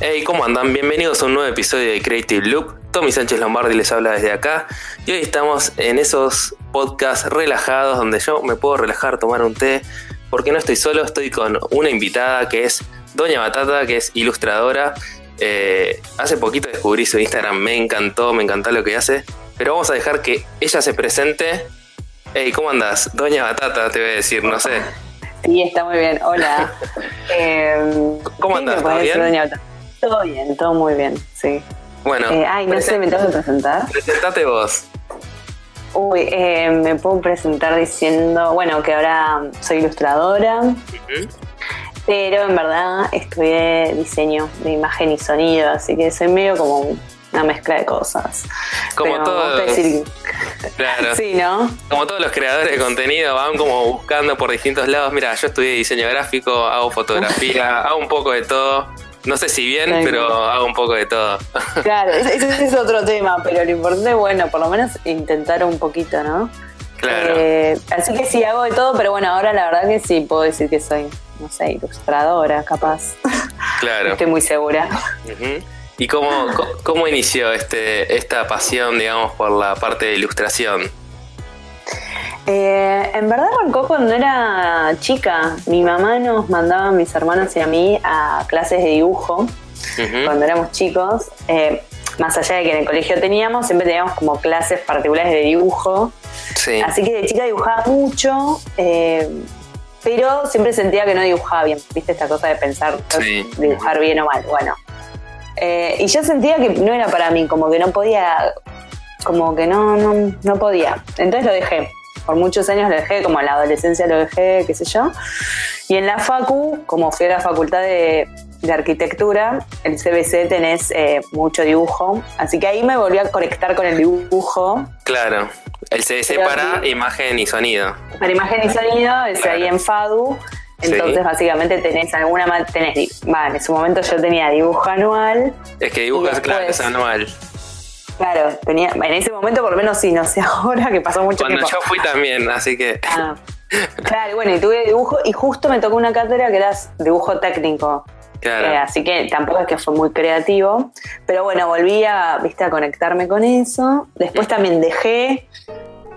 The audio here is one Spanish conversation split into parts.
Hey, ¿cómo andan? Bienvenidos a un nuevo episodio de Creative Loop. Tommy Sánchez Lombardi les habla desde acá y hoy estamos en esos podcasts relajados donde yo me puedo relajar, tomar un té, porque no estoy solo, estoy con una invitada que es Doña Batata, que es ilustradora. Eh, hace poquito descubrí su Instagram, me encantó, me encantó lo que hace, pero vamos a dejar que ella se presente. Hey, ¿cómo andas? Doña Batata, te voy a decir, no sé. Sí, está muy bien. Hola. eh, ¿Cómo andas? ¿Todo bien? Todo bien, todo muy bien, sí. Bueno. Eh, ay, no sé, ¿me tengo que presentar? Presentate vos. Uy, eh, me puedo presentar diciendo, bueno, que ahora soy ilustradora, pero en verdad estudié diseño de imagen y sonido, así que soy medio como una mezcla de cosas. Como todos. Claro. Sí, ¿no? Como todos los creadores de contenido van como buscando por distintos lados. Mira, yo estudié diseño gráfico, hago fotografía, hago un poco de todo. No sé si bien, pero hago un poco de todo. Claro, ese, es otro tema, pero lo importante es, bueno, por lo menos intentar un poquito, ¿no? Claro. Eh, así que sí, hago de todo, pero bueno, ahora la verdad que sí puedo decir que soy, no sé, ilustradora, capaz. Claro. Estoy muy segura. ¿Y cómo, cómo inició este, esta pasión, digamos, por la parte de ilustración? Eh, en verdad arrancó cuando era chica. Mi mamá nos mandaba a mis hermanos y a mí a clases de dibujo cuando éramos chicos. Eh, más allá de que en el colegio teníamos, siempre teníamos como clases particulares de dibujo. Así que de chica dibujaba mucho, eh, pero siempre sentía que no dibujaba bien. ¿Viste esta cosa de pensar dibujar bien o mal? Bueno. y yo sentía que no era para mí, como que no podía, como que no, no, no podía. Entonces lo dejé por muchos años lo dejé, como en la adolescencia lo dejé, qué sé yo. Y en la Facu, como fui a la facultad de, arquitectura, el CBC tenés eh, mucho dibujo, así que ahí me volví a conectar con el dibujo. Claro, el CBC para imagen y sonido. Para imagen y sonido, es ahí en FADU. Entonces, básicamente tenés alguna. Tenés, en su momento yo tenía dibujo anual. Es que dibujo, claro, es anual. Claro, tenía, en ese momento por lo menos sí, no sé ahora que pasó mucho tiempo. Cuando yo fui también, así que. Ah, claro, bueno, y tuve dibujo y justo me tocó una cátedra que era dibujo técnico. Claro. Eh, así que tampoco es que fue muy creativo. Pero bueno, volví a, ¿viste, a conectarme con eso. Después también dejé,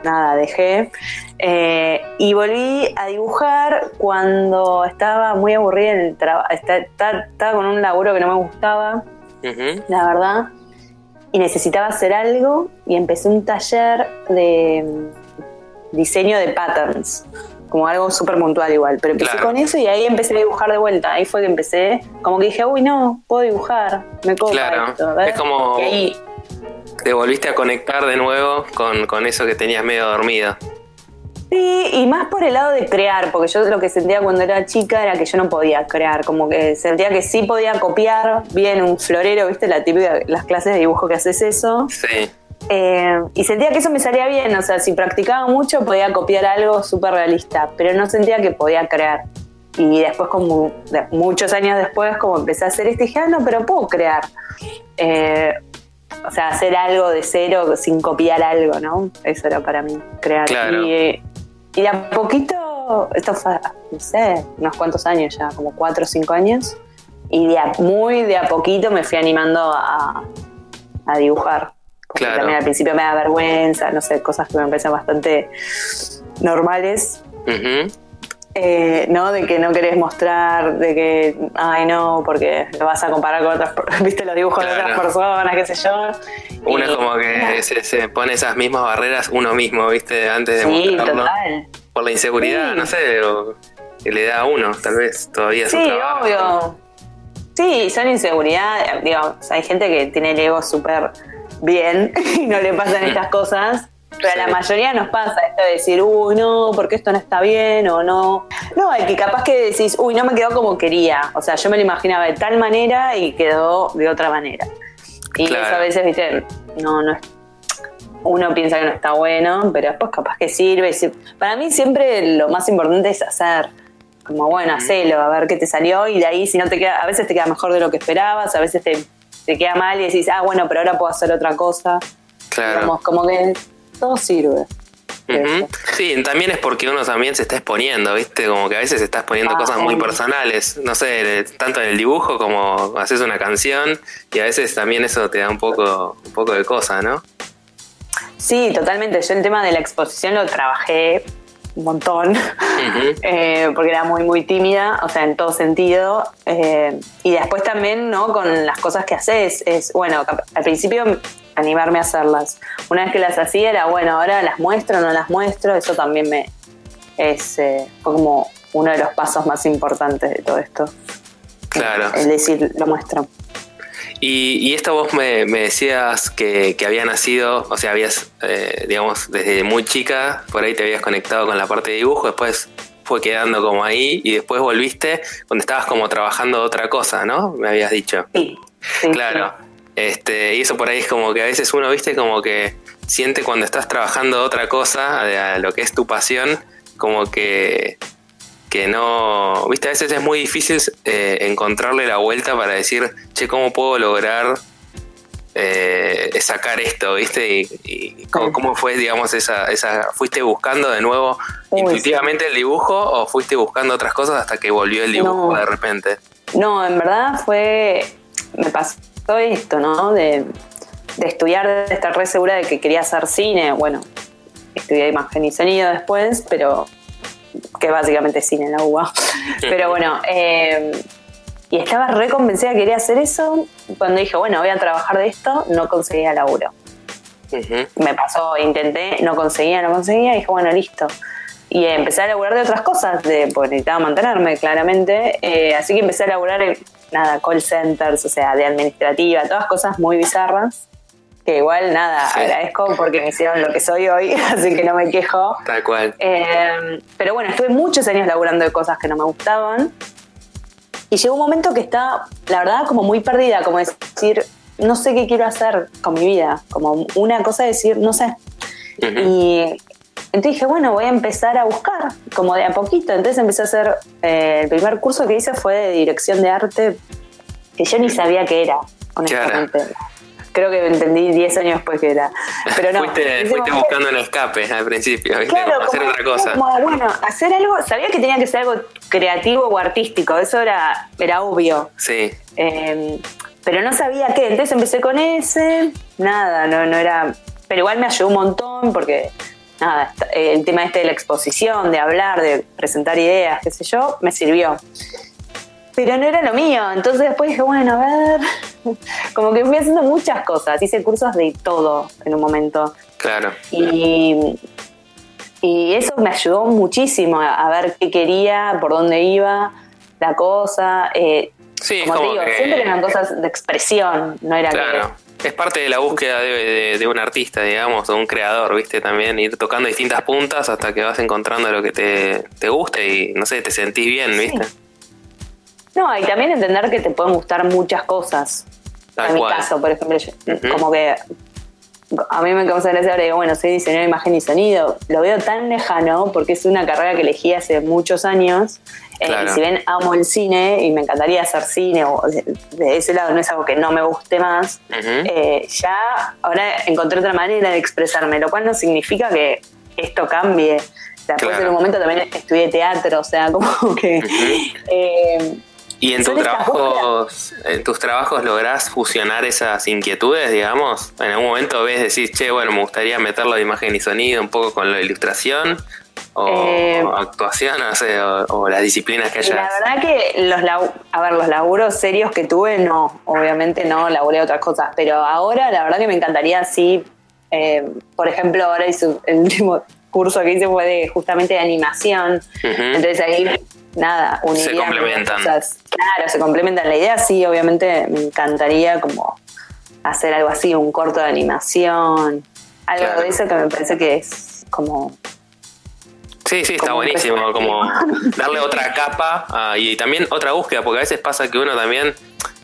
nada, dejé. Eh, y volví a dibujar cuando estaba muy aburrida en el trabajo. Estaba, con un laburo que no me gustaba, la verdad y necesitaba hacer algo y empecé un taller de mm, diseño de patterns, como algo súper puntual igual, pero empecé con eso y ahí empecé a dibujar de vuelta, ahí fue que empecé, como que dije, uy no, puedo dibujar, me copa claro. esto, Es como... te volviste a conectar de nuevo con, con eso que tenías medio dormido. Sí, y más por el lado de crear, porque yo lo que sentía cuando era chica era que yo no podía crear, como que sentía que sí podía copiar bien un florero, ¿viste? La típica, las clases de dibujo que haces eso. Sí. Eh, y sentía que eso me salía bien, o sea, si practicaba mucho podía copiar algo súper realista, pero no sentía que podía crear. Y después, como muchos años después, como empecé a hacer este, dije, ah, no, pero puedo crear. Eh, o sea, hacer algo de cero sin copiar algo, ¿no? Eso era para mí, crear. Claro. Y, y de a poquito, esto fue, no sé, unos cuantos años ya, como cuatro o cinco años, y de muy de a poquito me fui animando a, dibujar. Porque también al principio me da vergüenza, no sé, cosas que me parecen bastante normales. Eh, ¿no? De que no querés mostrar, de que, ay no, porque lo vas a comparar con otras, viste los dibujos de otras personas, qué sé yo. Uno es como que se, pone esas mismas barreras uno mismo, viste, antes de sí, Total. Por la inseguridad, no sé, que le da a uno, tal vez todavía Sí, obvio. Sí, son inseguridades, digamos, hay gente que tiene el ego súper bien y no le pasan estas cosas pero a la mayoría nos pasa esto de decir, uy, no, porque esto no está bien o no. No, el que capaz que decís, uy, no me quedó como quería. O sea, yo me lo imaginaba de tal manera y quedó de otra manera. Y eso a veces, viste, no, no es. Uno piensa que no está bueno, pero después capaz que sirve. Para mí siempre lo más importante es hacer. Como, bueno, hacelo, a ver qué te salió y de ahí si no te queda, a veces te queda mejor de lo que esperabas, a veces te, te queda mal y decís, ah, bueno, pero ahora puedo hacer otra cosa. Claro. como que todo sirve. Sí, también es porque uno también se está exponiendo, ¿viste? Como que a veces se está exponiendo ah, cosas muy personales, no sé, tanto en el dibujo como haces una canción y a veces también eso te da un poco, un poco de cosa, ¿no? Sí, totalmente. Yo el tema de la exposición lo trabajé un montón, eh, porque era muy, muy tímida, o sea, en todo sentido. Eh, y después también, ¿no? Con las cosas que haces, es, bueno, al principio animarme a hacerlas. Una vez que las hacía era, bueno, ahora las muestro, no las muestro, eso también me es, eh, fue como uno de los pasos más importantes de todo esto. Claro. El decir, lo muestro. Y, esto vos me, decías que, había nacido, o sea, habías, eh, digamos, desde muy chica, por ahí te habías conectado con la parte de dibujo, después fue quedando como ahí y después volviste cuando estabas como trabajando otra cosa, ¿no? Me habías dicho. Sí. claro. Este, y eso por ahí es como que a veces uno, viste, como que siente cuando estás trabajando otra cosa, a lo que es tu pasión, como que que no, viste, a veces es muy difícil eh, encontrarle la vuelta para decir, che, ¿cómo puedo lograr eh, sacar esto, viste? Y, ¿cómo, fue, digamos, esa, esa, ¿fuiste buscando de nuevo intuitivamente el dibujo o fuiste buscando otras cosas hasta que volvió el dibujo de repente? No, en verdad fue, me pasó esto, ¿no? De, de estudiar, de estar re segura de que quería hacer cine, bueno, estudié imagen y sonido después, pero que básicamente es cine en la UBA. Pero bueno, eh, y estaba re convencida que quería hacer eso. Cuando dije, bueno, voy a trabajar de esto, no conseguía laburo. Me pasó, intenté, no conseguía, no conseguía, y dije, bueno, listo. Y empecé a laburar de otras cosas, de, porque necesitaba mantenerme, claramente. Eh, así que empecé a laburar nada, call centers, o sea, de administrativa, todas cosas muy bizarras que igual nada, agradezco porque me hicieron lo que soy hoy, así que no me quejo. Tal cual. Eh, pero bueno, estuve muchos años laburando de cosas que no me gustaban. Y llegó un momento que estaba, la verdad, como muy perdida, como decir, no sé qué quiero hacer con mi vida, como una cosa de decir, no sé. Y entonces dije, bueno, voy a empezar a buscar, como de a poquito. Entonces empecé a hacer, eh, el primer curso que hice fue de dirección de arte, que yo ni sabía qué era, honestamente creo que entendí 10 años después que era. Pero no. fuiste, buscando el escape al principio, ¿viste? Claro, hacer otra cosa. bueno, hacer algo, sabía que tenía que ser algo creativo o artístico, eso era, era obvio. Sí. Em, pero no sabía qué, entonces empecé con ese, nada, no, no era. Pero igual me ayudó un montón porque nada, el tema este de la exposición, de hablar, de presentar ideas, qué sé yo, me sirvió pero no era lo mío. Entonces después dije, bueno, a ver, como que fui haciendo muchas cosas, hice cursos de todo en un momento. Claro. Y, y eso me ayudó muchísimo a, ver qué quería, por dónde iba la cosa. Eh, sí, como, te digo, siempre eran cosas de expresión, no era claro. Es parte de la búsqueda de, un artista, digamos, de un creador, ¿viste? También ir tocando distintas puntas hasta que vas encontrando lo que te, te guste y, no sé, te sentís bien, ¿viste? No, y también entender que te pueden gustar muchas cosas. en mi caso, por ejemplo, como que a mí me causa gracia ahora digo, bueno, soy diseñador de imagen y sonido. Lo veo tan lejano porque es una carrera que elegí hace muchos años. Eh, y si bien amo el cine y me encantaría hacer cine, o de, ese lado no es algo que no me guste más, eh, ya ahora encontré otra manera de expresarme, lo cual no significa que esto cambie. Sea, en un momento también estudié teatro, o sea, como que ¿Y en, tus trabajos, en tus trabajos lográs fusionar esas inquietudes, digamos? En algún momento ves, decís, che, bueno, me gustaría meterlo de imagen y sonido un poco con la ilustración o, eh, actuación, no sé, o, las disciplinas que hayas. La verdad que los, a ver, los laburos serios que tuve, no, obviamente no, laburé otras cosas, pero ahora la verdad que me encantaría, sí, eh, por ejemplo, ahora hice el último curso que hice fue de justamente de animación, entonces ahí nada, uniría se complementan. Cosas. Claro, se complementan. La idea sí, obviamente me encantaría como hacer algo así, un corto de animación, algo de eso que me parece que es como Sí, sí, está buenísimo, como darle otra capa y también otra búsqueda, porque a veces pasa que uno también,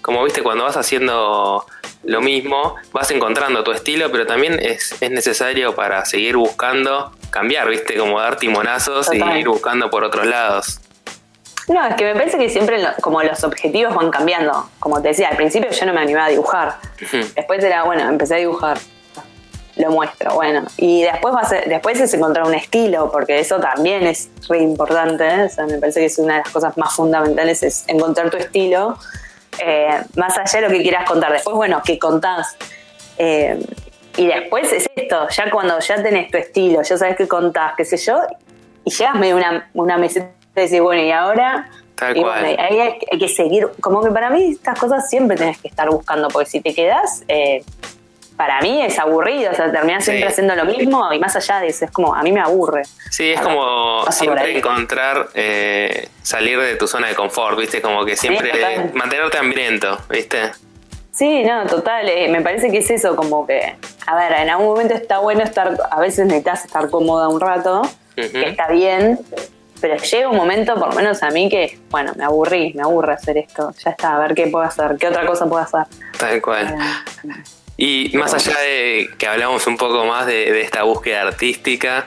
como viste, cuando vas haciendo lo mismo, vas encontrando tu estilo, pero también es, es necesario para seguir buscando cambiar, viste, como dar timonazos y ir buscando por otros lados. No, es que me parece que siempre como los objetivos van cambiando. Como te decía, al principio yo no me animaba a dibujar. Después era, bueno, empecé a dibujar. lo muestro, bueno. Y después, va a ser, después es encontrar un estilo, porque eso también es re importante. ¿eh? O sea, me parece que es una de las cosas más fundamentales, es encontrar tu estilo, eh, más allá de lo que quieras contar. Después, bueno, ¿qué contás? Eh, y después es esto, ya cuando ya tenés tu estilo, ya sabes qué contás, qué sé yo, y llegas medio una, una meseta y decís, bueno, y ahora... Tal y cual. bueno, ahí hay, hay que seguir, como que para mí estas cosas siempre tenés que estar buscando, porque si te quedás, eh, para mí es aburrido, o sea, terminás siempre Sí. haciendo lo mismo y más allá de eso, es como, a mí me aburre. Sí, es como siempre encontrar, eh, salir de tu zona de confort, ¿viste? Como que siempre total. mantenerte hambriento, ¿viste? Sí, no, total, eh, me parece que es eso, como que, a ver, en algún momento está bueno estar, a veces necesitas estar cómoda un rato, que está bien, pero llega un momento, por lo menos a mí, que, bueno, me aburrí, me aburre hacer esto, ya está, a ver qué puedo hacer, qué otra cosa puedo hacer. Tal cual. Eh, Y más allá de que hablamos un poco más de, de esta búsqueda artística,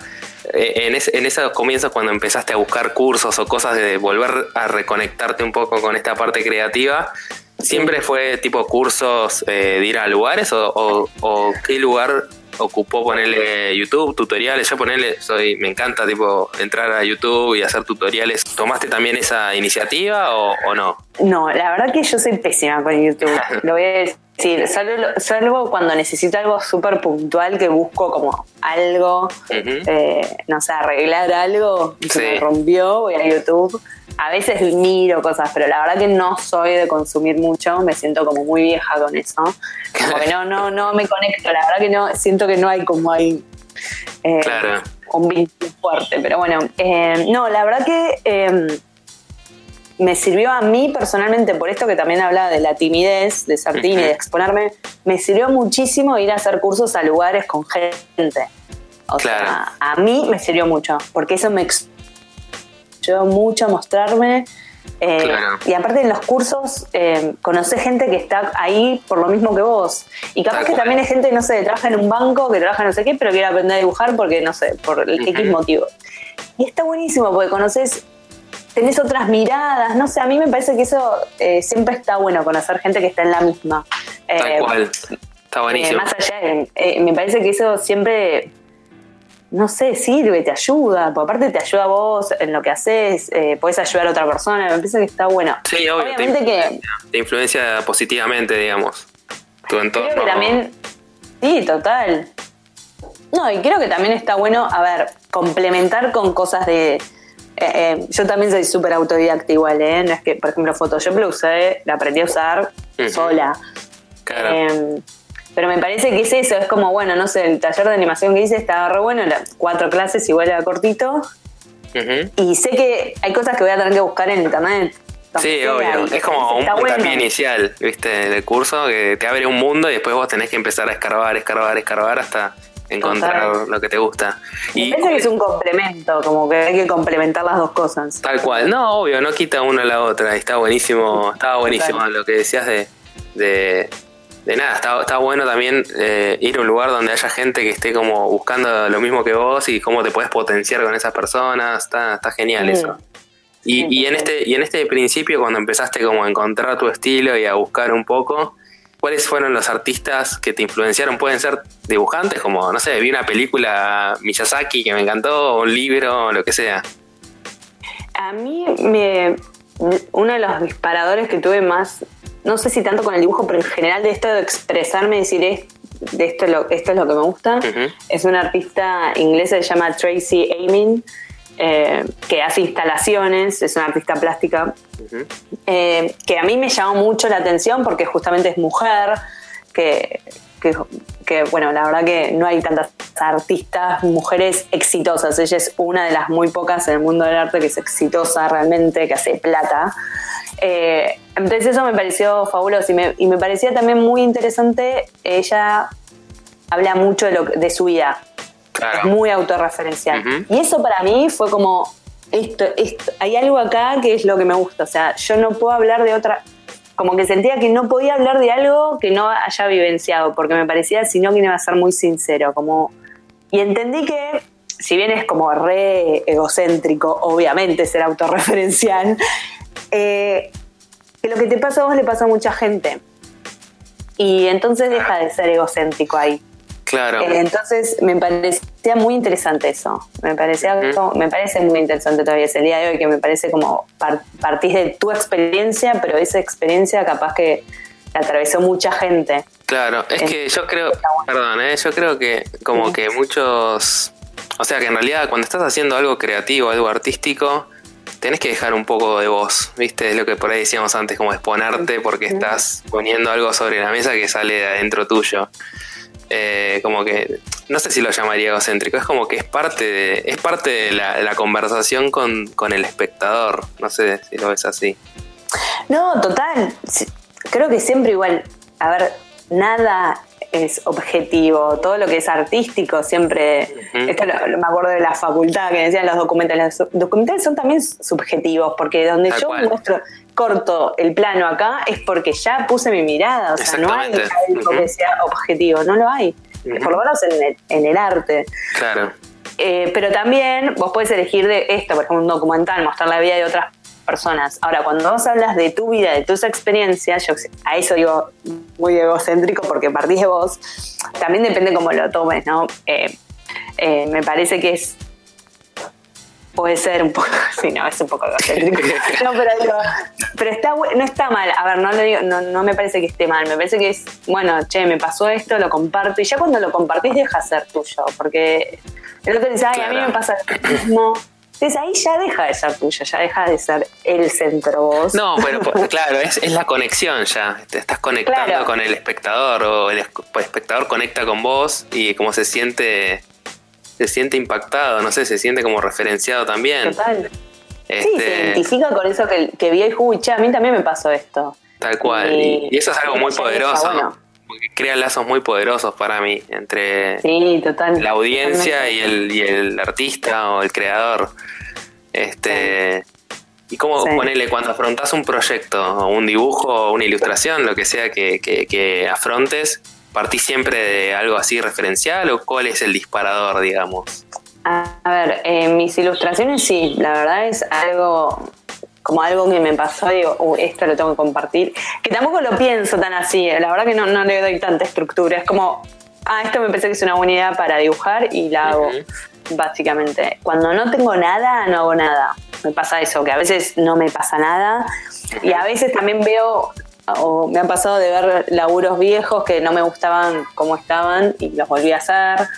eh, en, es- en esos comienzos cuando empezaste a buscar cursos o cosas de volver a reconectarte un poco con esta parte creativa, ¿siempre fue tipo cursos eh, de ir a lugares o, o- o qué lugar ocupó ponerle YouTube, tutoriales? Yo ponerle, soy, me encanta tipo entrar a YouTube y hacer tutoriales. ¿Tomaste también esa iniciativa o, o no? No, la verdad que yo soy pésima con YouTube. Lo voy a decir. Salvo, salvo cuando necesito algo súper puntual que busco como algo, eh, no sé, arreglar algo que Sí. me rompió, voy a YouTube. A veces miro cosas, pero la verdad que no soy de consumir mucho, me siento como muy vieja con eso. Como que no, no, no me conecto, la verdad que no, siento que no hay como hay eh, Claro. un vínculo fuerte. Pero bueno, eh, no, la verdad que eh, me sirvió a mí personalmente, por esto que también hablaba de la timidez, de ser tímida, de exponerme, me sirvió muchísimo ir a hacer cursos a lugares con gente. O Claro. sea, a mí me sirvió mucho, porque eso me ayudó mucho a mostrarme. eh, Claro. Y aparte en los cursos eh, conocés gente que está ahí por lo mismo que vos. Y capaz Tal que cual. también hay gente, no sé, que trabaja en un banco, que trabaja no sé qué, pero quiere aprender a dibujar porque, no sé, por el X Ujú. motivo. Y está buenísimo porque conoces, tenés otras miradas, no sé, a mí me parece que eso eh, siempre está bueno, conocer gente que está en la misma. Tal Eh, cual. Está eh, buenísimo. más allá, me parece que eso siempre, no sé, sirve, te ayuda, porque aparte te ayuda a vos en lo que haces, eh, podés ayudar a otra persona, me parece que está bueno. Sí, obvio. te Obviamente que Te influencia positivamente, digamos. Tu entorno. creo que también, sí, total. No, y creo que también está bueno, a ver, complementar con cosas de... eh, eh, yo también soy súper autodidacta igual, ¿eh? No es que, por ejemplo, Photoshop lo usé, la aprendí a usar sola. Claro. Eh, pero me parece que es eso, es como, bueno, no sé, el taller de animación que hice estaba re bueno, era cuatro clases, igual era cortito, y sé que hay cosas que voy a tener que buscar en internet. Sí, obvio. Es como un puntapié bueno. inicial, ¿viste? Del curso que te abre un mundo y después vos tenés que empezar a escarbar, escarbar, escarbar hasta encontrar Total. lo que te gusta. Me Y parece que es un complemento, como que hay que complementar las dos cosas. tal cual. No, obvio, no quita una a la otra. y Está buenísimo, estaba buenísimo Total. lo que decías de, de, de nada. Está, está bueno también eh, ir a un lugar donde haya gente que esté como buscando lo mismo que vos y cómo te puedes potenciar con esas personas. Está, está genial Mm. eso. Y, Sí, y en este y en este principio cuando empezaste como a encontrar tu estilo y a buscar un poco ¿cuáles fueron los artistas que te influenciaron? Pueden ser dibujantes como no sé vi una película Miyazaki que me encantó o un libro o lo que sea A mí, me, uno de los disparadores que tuve más, no sé si tanto con el dibujo, pero en general de esto de expresarme, decir "Es- de esto, es lo, esto es lo que me gusta, es una artista inglesa que se llama Tracy Amin, eh, que hace instalaciones, es una artista plástica, eh, que a mí me llamó mucho la atención porque justamente es mujer, que, que- que, bueno, la verdad que no hay tantas artistas, mujeres exitosas, ella es una de las muy pocas en el mundo del arte que es exitosa realmente, que hace plata. Eh, entonces eso me pareció fabuloso y me, y me parecía también muy interesante, ella habla mucho de, lo, de su vida, claro muy autorreferencial. Ujú. Y eso para mí fue como, esto, esto, hay algo acá que es lo que me gusta. O sea, yo no puedo hablar de otra, como que sentía que no podía hablar de algo que no haya vivenciado, porque me parecía, si no, que iba a ser muy sincero. Como, y entendí que, si bien es como re egocéntrico, obviamente ser autorreferencial, eh, que lo que te pasa a vos le pasa a mucha gente. Y entonces deja de ser egocéntrico ahí. Claro. Eh, entonces me parecía muy interesante eso. Me parecía me parece muy interesante todavía ese día de hoy, que me parece como partís de tu experiencia, pero esa experiencia capaz que la atravesó mucha gente. Claro, es que yo creo, perdón, ¿eh? yo creo que como que muchos, o sea que en realidad cuando estás haciendo algo creativo, algo artístico, tenés que dejar un poco de voz, ¿viste? Es lo que por ahí decíamos antes, como exponerte porque estás poniendo algo sobre la mesa que sale de adentro tuyo. Eh, como que, no sé si lo llamaría egocéntrico, es como que es parte de, es parte de la, conversación con, con, el espectador, no sé si lo ves así. No, total, creo que siempre igual, a ver, nada es objetivo, todo lo que es artístico siempre, esto lo, me acuerdo de la facultad que decían los documentales, los documentales son también subjetivos, porque donde yo muestro corto el plano acá es porque ya puse mi mirada, o sea, no hay algo que sea objetivo, no lo hay, por lo menos en el, en el arte. Claro. Eh, pero también vos puedes elegir de esto, por ejemplo, un documental, mostrar la vida de otras personas. Ahora, cuando vos hablas de tu vida, de tus experiencias, yo a eso digo muy egocéntrico porque partís de vos, también depende cómo lo tomes, ¿no? Eh, eh, me parece que es puede ser un poco, sí, no, es un poco egocéntrico. No, pero digo, pero está no está mal. A ver, no lo digo, no, no me parece que esté mal. Me parece que es, bueno, che, me pasó esto, lo comparto. Y ya cuando lo compartís deja ser tuyo. Porque el otro dice, ay, a mí me pasa lo mismo. Entonces ahí ya deja de ser tuyo, ya deja de ser el centro vos. No, pero claro, es, es, la conexión ya. Te estás conectando con el espectador o el, espectador conecta con vos y como se siente se siente impactado, no sé, se siente como referenciado también. Total. Sí, se este, identifica con eso que, que vio y escucha. A mí también me pasó esto. Tal cual. Y, eso es algo muy poderoso. Porque crea lazos muy poderosos para mí entre la audiencia y el, y el artista o el creador. Este. Y cómo ponerle cuando afrontas un proyecto, o un dibujo, o una ilustración, lo que sea que, que, afrontes, ¿partís siempre de algo así referencial o cuál es el disparador, digamos? A ver, en mis ilustraciones sí, la verdad es algo como algo que me pasó, digo, esto lo tengo que compartir, que tampoco lo pienso tan así, la verdad que no, no le doy tanta estructura, es como, ah, esto me parece que es una buena idea para dibujar y la hago, básicamente. Cuando no tengo nada, no hago nada. Me pasa eso, que a veces no me pasa nada y a veces también veo o me ha pasado de ver laburos viejos que no me gustaban como estaban y los volví a hacer.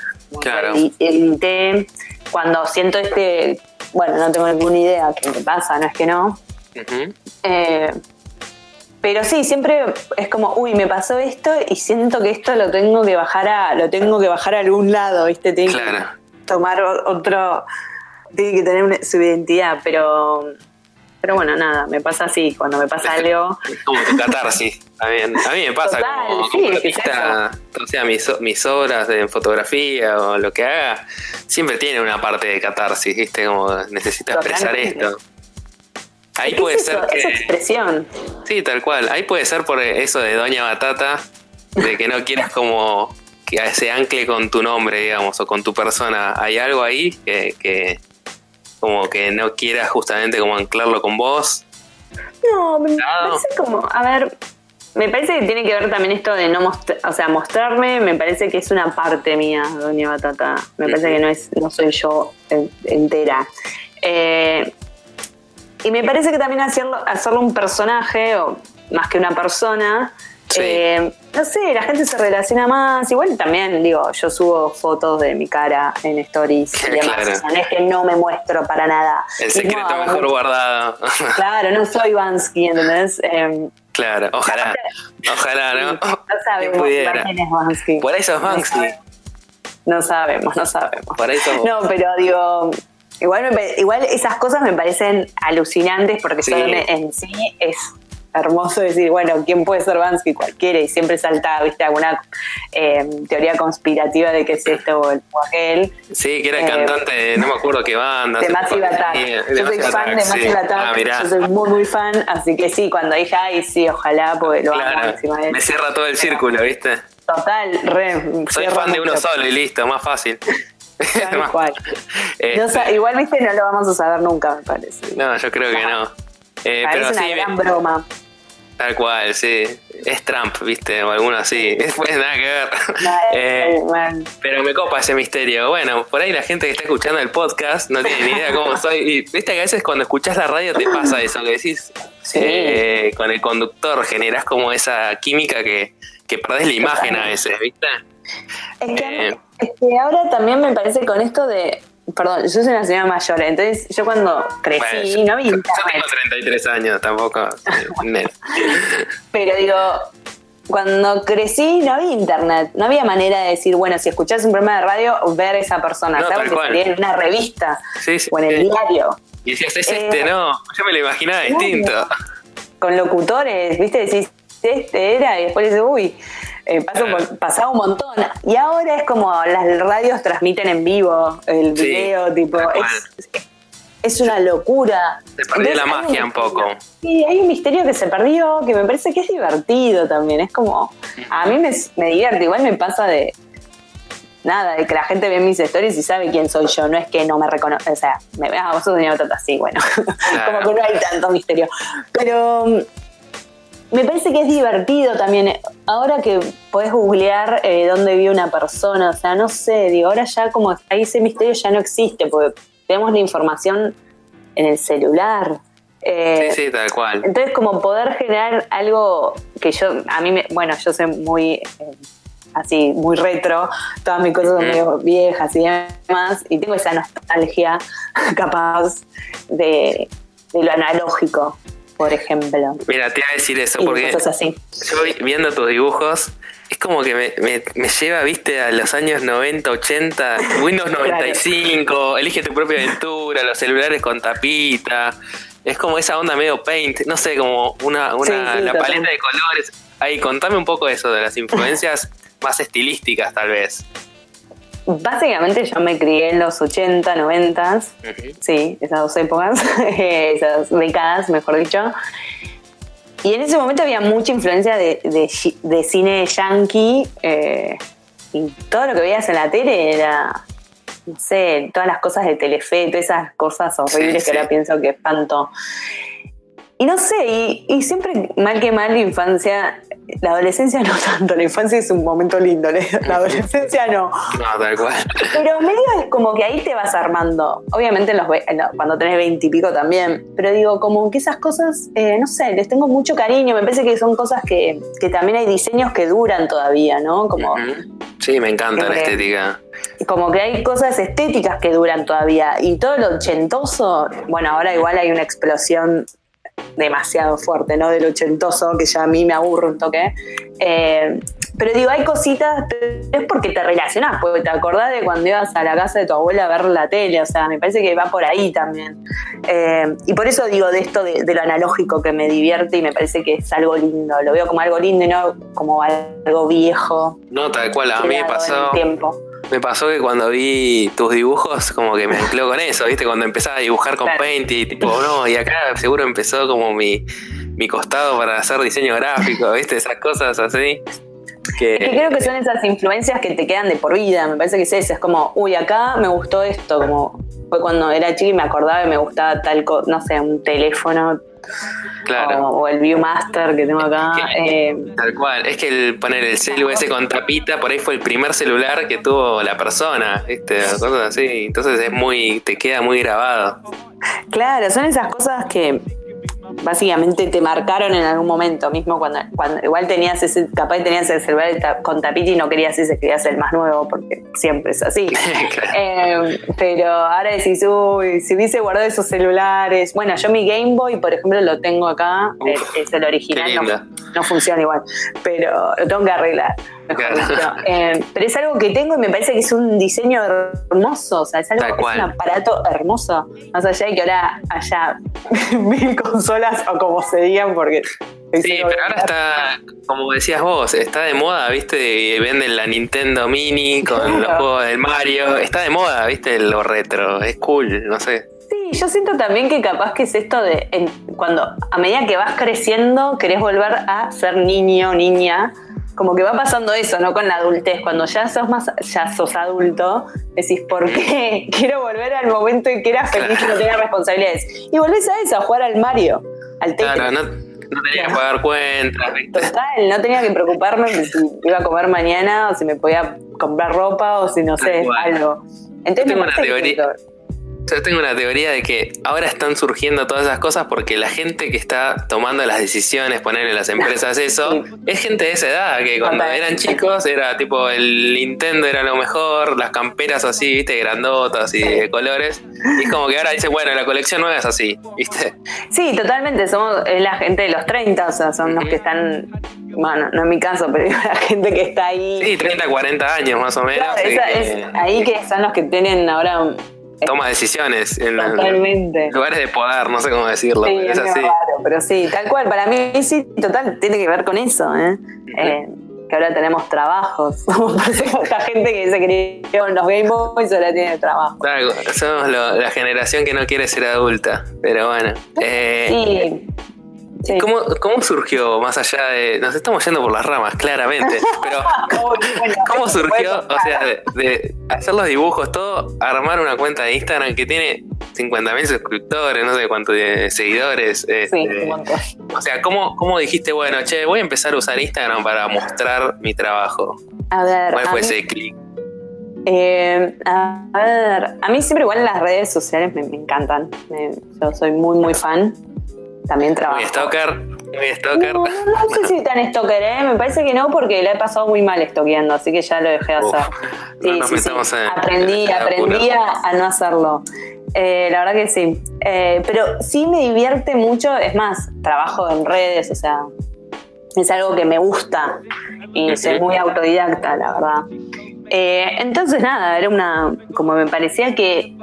Claro. Edité. Cuando siento este bueno, no tengo ninguna idea qué me pasa, no es que no. Eh, pero sí, siempre es como, uy, me pasó esto y siento que esto lo tengo que bajar a, lo tengo que bajar a algún lado, ¿viste? Tengo que tomar otro, tiene que tener su identidad, pero pero bueno, nada, me pasa así, cuando me pasa algo. Como tu catarsis. Mí, a mí me pasa como, sí, o sea, mis, mis, obras de fotografía o lo que haga, siempre tiene una parte de catarsis, ¿viste? Como necesito expresar esto. Ahí puede ser. que, esa expresión. Sí, tal cual. Ahí puede ser por eso de Doña Batata, de que no quieras como que se ancle con tu nombre, digamos, o con tu persona. Hay algo ahí que, que como que no quieras justamente como anclarlo con vos. No, me parece como, a ver, me parece que tiene que ver también esto de no mostrar, o sea, mostrarme, me parece que es una parte mía, Doña Batata. Me parece que no es, no soy yo entera. Eh, y me parece que también hacerlo, hacerlo un personaje, o más que una persona, eh, no sé, la gente se relaciona más. Igual también, digo, yo subo fotos de mi cara en stories y demás. no es que no me muestro para nada. El secreto mejor guardado. Claro, no soy Bansky, ¿entendés? Em, claro, ojalá. Ojalá, ¿no? No sabemos quién es Bansky. Por ahí sos Bansky. No sabemos, no sabemos. Por sos... No, pero digo, Igual, igual esas cosas me parecen alucinantes porque son en sí es hermoso decir, bueno, ¿quién puede ser Bansky? Cualquiera, y siempre salta, viste, alguna eh, teoría conspirativa de que es esto o, aquel. Sí, que era el eh, cantante, no me acuerdo qué banda. De Massive Attack. yo soy fan de Massive Attack, ah, yo soy muy, muy fan, así que sí, cuando dije, ay, sí, ojalá, pues lo claro, encima de Me cierra todo el círculo, ¿viste? Total, re. Soy fan de uno solo y listo, más fácil. Tal este, igual, viste, no lo vamos a saber nunca, me parece. No, yo creo que no. Eh, pero una gran broma. Tal cual, sí. Es Trump, ¿viste? O alguno así. Después nada que ver. Eh, pero me copa ese misterio. Bueno, por ahí la gente que está escuchando el podcast no tiene ni idea cómo soy. Y viste que a veces cuando escuchás la radio te pasa eso, que decís eh, con el conductor generás como esa química que, que perdés la imagen a veces, ¿viste? Eh, es que ahora también me parece con esto de Perdón, yo soy una señora mayor, entonces yo cuando crecí no había internet. Yo tengo 33 años, tampoco. Pero digo, cuando crecí no había internet, no había manera de decir, bueno, si escuchás un programa de radio, ver a esa persona, ¿sabes? Que salía en una revista o en el diario. Y decías, es este, eh, no, yo me lo imaginaba distinto. Con locutores, ¿viste? Decís, este era, y después dices, uy, eh, pasaba un montón. Y ahora es como las radios transmiten en vivo el video, tipo, es, una locura. Se perdió la magia un poco. Sí, hay un misterio que se perdió, que me parece que es divertido también. Es como, a mí me, me divierte, igual me pasa de, nada, de que la gente ve mis stories y sabe quién soy yo, no es que no me reconoce, o sea, me veas, vos sos una así, bueno, como que no hay tanto misterio. Pero me parece que es divertido también. Ahora que podés googlear eh, dónde vive una persona, o sea, no sé, digo, ahora ya como ahí ese misterio ya no existe, porque tenemos la información en el celular. Eh, sí, sí, tal cual. Entonces, como poder generar algo que yo, a mí, me, bueno, yo soy muy, eh, así, muy retro, todas mis cosas son medio viejas y demás, y tengo esa nostalgia capaz de, de lo analógico por ejemplo. Mira, te iba a decir eso, porque yo viendo tus dibujos, es como que me, lleva, viste, a los años 90, 80, Windows 95, elige tu propia aventura, los celulares con tapita. Es como esa onda medio paint, no sé, como una, una la paleta de colores. Ahí, contame un poco eso, de las influencias más estilísticas, tal vez. Básicamente yo me crié en los 80, 90, sí, esas dos épocas, esas décadas, mejor dicho. Y en ese momento había mucha influencia de, de, cine yankee eh, y todo lo que veías en la tele era, no sé, todas las cosas de Telefe, todas esas cosas horribles que ahora pienso que espanto. Y no sé, y, y, siempre mal que mal la infancia la adolescencia no tanto, la infancia es un momento lindo, la adolescencia no. No, tal cual. Pero medio es como que ahí te vas armando. Obviamente los, cuando tenés veintipico también. Pero digo, como que esas cosas, eh, no sé, les tengo mucho cariño. Me parece que son cosas que, también hay diseños que duran todavía, ¿no? Como, Sí, me encanta la estética. Como que hay cosas estéticas que duran todavía. Y todo lo ochentoso, bueno, ahora igual hay una explosión demasiado fuerte, ¿no? Del ochentoso, que ya a mí me aburre un toque. Eh, pero digo, hay cositas, es porque te relacionás, porque te acordás de cuando ibas a la casa de tu abuela a ver la tele, o sea, me parece que va por ahí también. Eh, y por eso digo de esto de, lo analógico que me divierte y me parece que es algo lindo, lo veo como algo lindo y no como algo viejo. No, tal cual, a mí me pasó. Tiempo me pasó que cuando vi tus dibujos, como que me ancló con eso, ¿viste? Cuando empezaba a dibujar con Paint y tipo, no, y acá seguro empezó como mi, costado para hacer diseño gráfico, ¿viste? Esas cosas así. Que... creo que son esas influencias que te quedan de por vida, me parece que es eso, es como, uy, acá me gustó esto, como fue cuando era chica y me acordaba y me gustaba tal no sé, un teléfono Claro. O, el Viewmaster que tengo acá. Eh, tal cual. Es que el poner el celu ese con tapita, por ahí fue el primer celular que tuvo la persona, así. Entonces es muy, te queda muy grabado. Claro, son esas cosas que básicamente te marcaron en algún momento, mismo cuando, cuando igual tenías ese, capaz tenías el celular con tapita y no querías ese, querías el más nuevo, porque siempre es así. Em, pero ahora decís, uy, si hubiese guardado esos celulares, bueno, yo mi Game Boy, por ejemplo, lo tengo acá, es, el original, no, funciona igual, pero lo tengo que arreglar. Em, pero es algo que tengo y me parece que es un diseño hermoso, o sea, es, algo, es un aparato hermoso, más allá de que ahora haya mil consolas o como se digan, porque. Sí, pero ahora está, como decías vos, está de moda, ¿viste? Venden la Nintendo Mini con los juegos del Mario. Está de moda, ¿viste? Lo retro. Es cool, no sé. Sí, yo siento también que capaz que es esto de cuando a medida que vas creciendo querés volver a ser niño, niña como que va pasando eso, ¿no? Con la adultez. Cuando ya sos más, ya sos adulto, decís, ¿por qué? Quiero volver al momento en que era feliz y no tenía responsabilidades. Y volvés a eso, a jugar al Mario, al Tetris. Claro, no tenía que pagar cuentas. Total, no tenía que preocuparme si iba a comer mañana o si me podía comprar ropa o si no sé, algo. Entonces, tengo una teoría. Yo tengo una teoría de que ahora están surgiendo todas esas cosas porque la gente que está tomando las decisiones, ponerle las empresas eso, es gente de esa edad, que cuando eran chicos era tipo el Nintendo era lo mejor, las camperas así, viste, grandotas y de colores. Y es como que ahora dice, bueno, la colección nueva es así, viste. Sí, totalmente, somos la gente de los 30, o sea, son los que están bueno, no en mi caso, pero la gente que está ahí. Sí, 30, 40 años más o menos. es ahí que son los que tienen ahora toma decisiones en, lugares de poder, no sé cómo decirlo. es así. pero sí, tal cual. Para mí sí, total, tiene que ver con eso. ¿eh? eh que ahora tenemos trabajos. Esta gente que se crió en los Game Boys ahora tiene trabajo. Claro, somos la generación que no quiere ser adulta. Pero bueno. Eh, sí. ¿Cómo, surgió, más allá de. Nos estamos yendo por las ramas, claramente. Pero, ¿cómo surgió, o sea, de, hacer los dibujos, todo, armar una cuenta de Instagram que tiene 50.000 suscriptores, no sé cuántos seguidores? sí, este, O sea, ¿cómo, ¿cómo dijiste, bueno, che, voy a empezar a usar Instagram para mostrar mi trabajo? A ver. ¿Cuál fue ese clic? Eh, a ver, a mí siempre igual las redes sociales me, encantan. yo soy muy, muy fan también trabajo. Muy stalker, stalker. No, sé si tan stalker, ¿eh? me parece que no, porque le he pasado muy mal estoqueando, así que ya lo dejé de hacer. sí, sí, sí. aprendí, aprendí a, no hacerlo. Eh, la verdad que sí. Eh, pero sí me divierte mucho, es más, trabajo en redes, o sea, es algo que me gusta y soy muy autodidacta, la verdad. Eh, entonces, nada, era una. Como me parecía que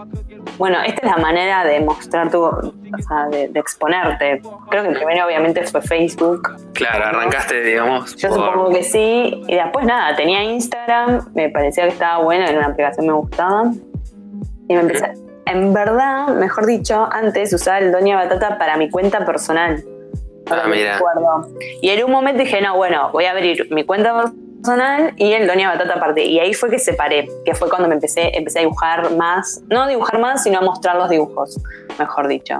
bueno, esta es la manera de mostrar tu, o sea, de, exponerte. Creo que primero obviamente fue Facebook. Claro, arrancaste, digamos. Yo supongo que sí. Y después nada, tenía Instagram, me parecía que estaba bueno, era una aplicación que me gustaba. Y me empecé. En verdad, mejor dicho, antes usaba el Doña Batata para mi cuenta personal. Ah, mira. Y en un momento dije, no, bueno, voy a abrir mi cuenta personal y el Doña Batata aparte. Y ahí fue que separé, que fue cuando me empecé, empecé a dibujar más, no a dibujar más, sino a mostrar los dibujos, mejor dicho.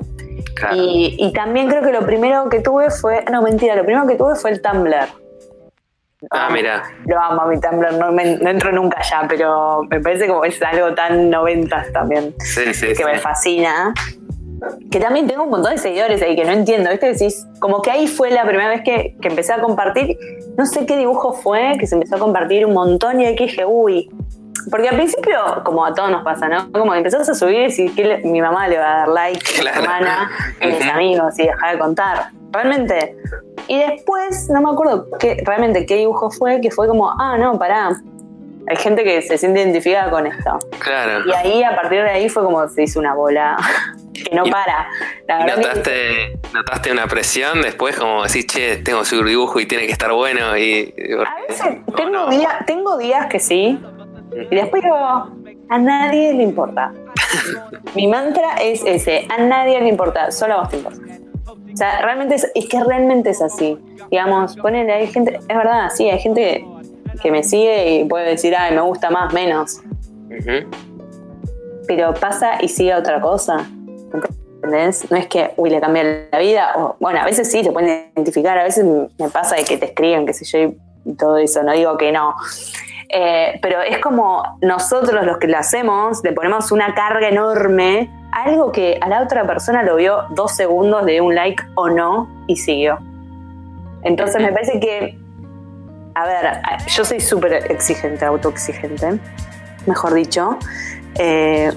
Y, también creo que lo primero que tuve fue, no mentira, lo primero que tuve fue el Tumblr. Ah, mira. Lo amo mi Tumblr, no, no, entro nunca ya, pero me parece como es algo tan noventas también. Sí, sí, que me fascina que también tengo un montón de seguidores ahí que no entiendo. ¿Viste? Decís, como que ahí fue la primera vez que, empecé a compartir. No sé qué dibujo fue, que se empezó a compartir un montón y ahí que dije, uy. Porque al principio, como a todos nos pasa, ¿no? Como que empezás a subir y decís que mi mamá le va a dar like a mi hermana, a mis amigos y dejar de contar. Realmente. Y después, no me acuerdo qué, realmente qué dibujo fue, que fue como, ah, no, pará. Hay gente que se siente identificada con esto. Claro. Y ahí, a partir de ahí, fue como se hizo una bola que no para. notaste, ¿Notaste una presión después, como decir, che, tengo su dibujo y tiene que estar bueno? Y, a veces tengo, Días, tengo días que sí, y después digo, a nadie le importa. Mi mantra es ese, a nadie le importa, solo a vos te importa. O sea, realmente es, es que realmente es así. Digamos, ponele, hay gente, es verdad, sí, hay gente que, me sigue y puede decir, ay, me gusta más, menos. Pero pasa y sigue otra cosa. ¿Entendés? No es que, uy, le cambié la vida. O, bueno, a veces sí te pueden identificar, a veces me pasa de que te escriben, qué sé yo, y todo eso. No digo que no. Eh, pero es como nosotros los que lo hacemos, le ponemos una carga enorme, algo que a la otra persona lo vio dos segundos de un like o no y siguió. Entonces me parece que, a ver, yo soy súper exigente, autoexigente, mejor dicho. Eh,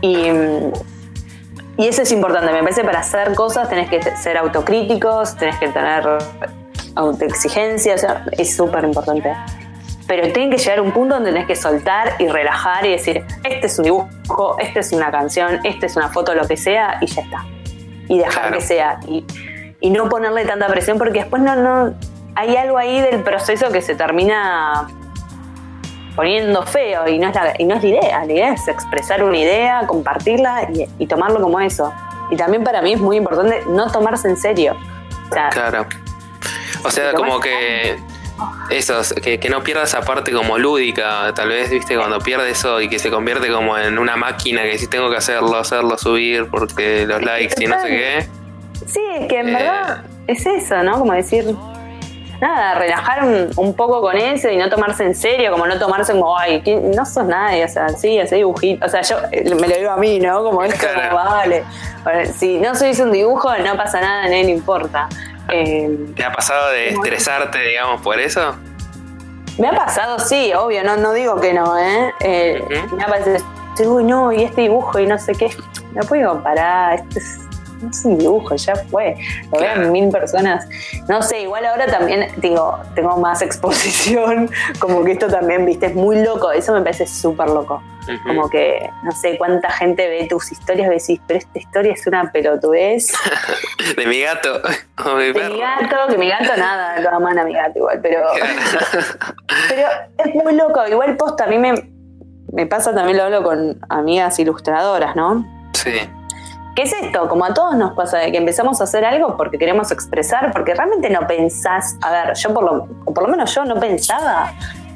y y eso es importante, me parece para hacer cosas tenés que ser autocríticos, tenés que tener autoexigencia, o sea, es súper importante. Pero tiene que llegar a un punto donde tenés que soltar y relajar y decir, este es un dibujo, este es una canción, este es una foto, lo que sea, y ya está. Y dejar que sea. Y, y, no ponerle tanta presión porque después no, no. Hay algo ahí del proceso que se termina poniendo feo y no es la, y no es la idea, la idea es expresar una idea, compartirla y, tomarlo como eso. Y también para mí es muy importante no tomarse en serio. claro. O sea, como que eso, que, que, no pierdas esa parte como lúdica, tal vez, viste, cuando pierde eso y que se convierte como en una máquina que si tengo que hacerlo, hacerlo, subir porque los likes y no sé qué. Sí, que en verdad, es eso, ¿no? Como decir, nada, relajar un, poco con eso y no tomarse en serio, como no tomarse como, ay, no sos nadie, o sea, sí, ese dibujito, o sea, yo eh, me lo digo a mí, ¿no? Como es como, vale, si no sois un dibujo, no pasa nada, le importa. Eh, ¿Te ha pasado de estresarte, digamos, por eso? Me ha pasado, sí, obvio, no, no digo que no, ¿eh? eh Me ha pasado, uy, no, y este dibujo y no sé qué, no puedo parar, esto es no es un dibujo, ya fue. Lo vean mil personas. No sé, igual ahora también, digo, tengo más exposición, como que esto también, viste, es muy loco. Eso me parece súper loco. Como que, no sé cuánta gente ve tus historias y decís, pero esta historia es una pelotudez. de mi gato. de mi gato, que mi gato nada, lo aman a mi gato igual, pero. pero es muy loco. Igual posta, a mí me, me pasa también lo hablo con amigas ilustradoras, ¿no? Sí ¿Qué es esto? Como a todos nos pasa de que empezamos a hacer algo porque queremos expresar, porque realmente no pensás, a ver, yo por lo, o por lo menos yo no pensaba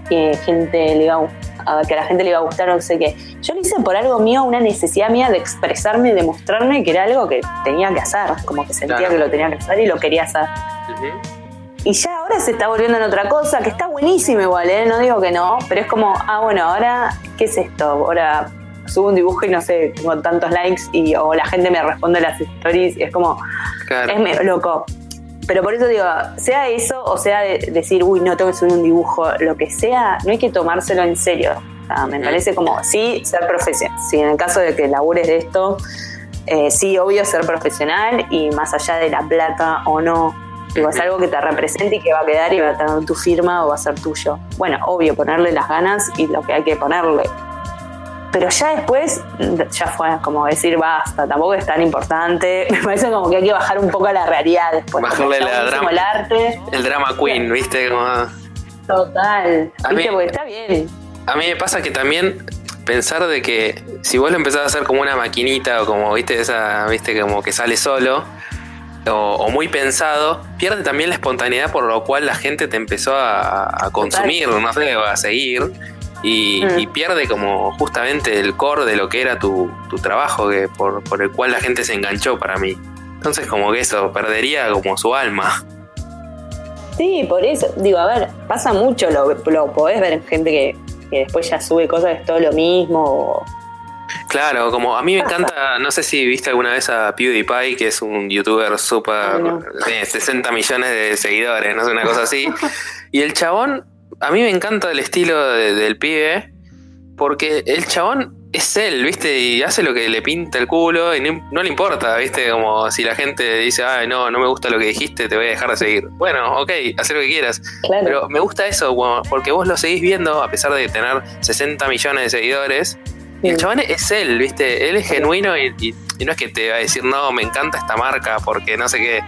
que gente le iba a, que a la gente le iba a gustar o no sé qué. Yo lo hice por algo mío, una necesidad mía de expresarme, de mostrarme que era algo que tenía que hacer, como que sentía que lo tenía que hacer y lo quería hacer. Y ya ahora se está volviendo en otra cosa, que está buenísimo igual, ¿eh? no digo que no, pero es como, ah, bueno, ahora, ¿qué es esto? Ahora subo un dibujo y no sé, tengo tantos likes y o la gente me responde las stories y es como, es medio loco. Pero por eso digo, sea eso o sea decir, uy, no tengo que subir un dibujo, lo que sea, no hay que tomárselo en serio. me parece como, sí, ser profesional. Sí, en el caso de que labures de esto, eh, sí, obvio, ser profesional y más allá de la plata o no, digo, es algo que te represente y que va a quedar y va a tener tu firma o va a ser tuyo. Bueno, obvio, ponerle las ganas y lo que hay que ponerle. Pero ya después, ya fue como decir basta, tampoco es tan importante. Me parece como que hay que bajar un poco a la realidad después. Bajarle la drama, el arte. El drama queen, ¿viste? Total. ¿Viste? Porque está bien. A mí me pasa que también pensar de que si vos lo empezás a hacer como una maquinita o como, viste, esa, viste, como que sale solo. O, muy pensado, pierde también la espontaneidad por lo cual la gente te empezó a, a consumir, no sé, o a seguir. Mm. y, pierde como justamente el core de lo que era tu, trabajo, que por, el cual la gente se enganchó para mí. Entonces como que eso, perdería como su alma. Sí, por eso, digo, a ver, pasa mucho, lo, lo podés ver en gente que, después ya sube cosas, es todo lo mismo. Claro, como a mí me encanta, no sé si viste alguna vez a PewDiePie, que es un youtuber súper, de 60 millones de seguidores, no sé, una cosa así. Y el chabón a mí me encanta el estilo del pibe, porque el chabón es él, ¿viste? Y hace lo que le pinta el culo y no, le importa, ¿viste? Como si la gente dice, ay, no, no me gusta lo que dijiste, te voy a dejar de seguir. Bueno, ok, haz lo que quieras. Pero me gusta eso, porque vos lo seguís viendo, a pesar de tener 60 millones de seguidores. Y el chabón es él, ¿viste? Él es genuino y, y no es que te va a decir, no, me encanta esta marca porque no sé qué